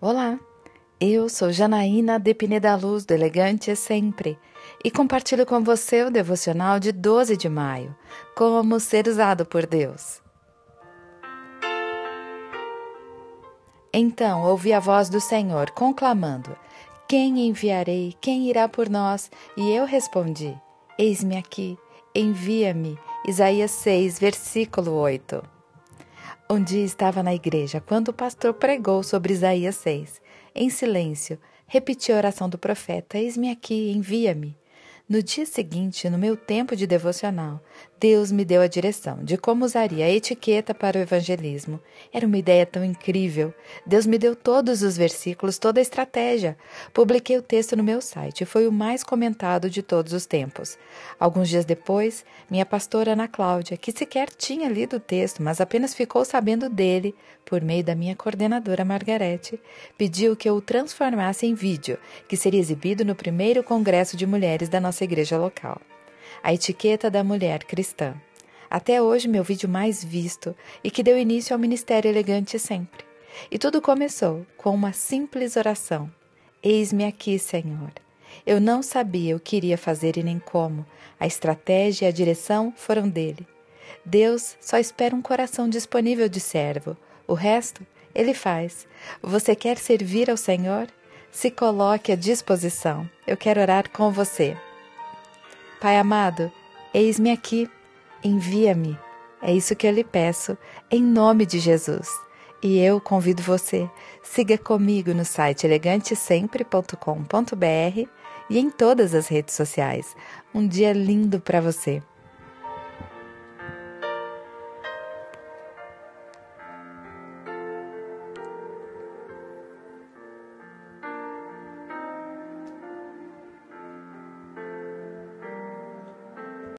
Olá, eu sou Janaína de Pineda Luz, do Elegante Sempre, e compartilho com você o devocional de 12 de maio, Como Ser Usado por Deus. Então ouvi a voz do Senhor conclamando: Quem enviarei? Quem irá por nós? E eu respondi: Eis-me aqui, envia-me. Isaías 6, versículo 8. Um dia estava na igreja quando o pastor pregou sobre Isaías 6. Em silêncio, repeti a oração do profeta: Eis-me aqui, envia-me. No dia seguinte, no meu tempo de devocional, Deus me deu a direção de como usaria a etiqueta para o evangelismo. Era uma ideia tão incrível. Deus me deu todos os versículos, toda a estratégia. Publiquei o texto no meu site e foi o mais comentado de todos os tempos. Alguns dias depois, minha pastora Ana Cláudia, que sequer tinha lido o texto, mas apenas ficou sabendo dele por meio da minha coordenadora Margarete, pediu que eu o transformasse em vídeo, que seria exibido no primeiro congresso de mulheres da nossa igreja local. A etiqueta da mulher cristã. Até hoje, meu vídeo mais visto e que deu início ao Ministério Elegante sempre. E tudo começou com uma simples oração: Eis-me aqui, Senhor. Eu não sabia o que iria fazer e nem como. A estratégia e a direção foram dele. Deus só espera um coração disponível de servo. O resto, ele faz. Você quer servir ao Senhor? Se coloque à disposição. Eu quero orar com você. Pai amado, eis-me aqui, envia-me. É isso que eu lhe peço, em nome de Jesus. E eu convido você, siga comigo no site elegantesempre.com.br e em todas as redes sociais. Um dia lindo para você.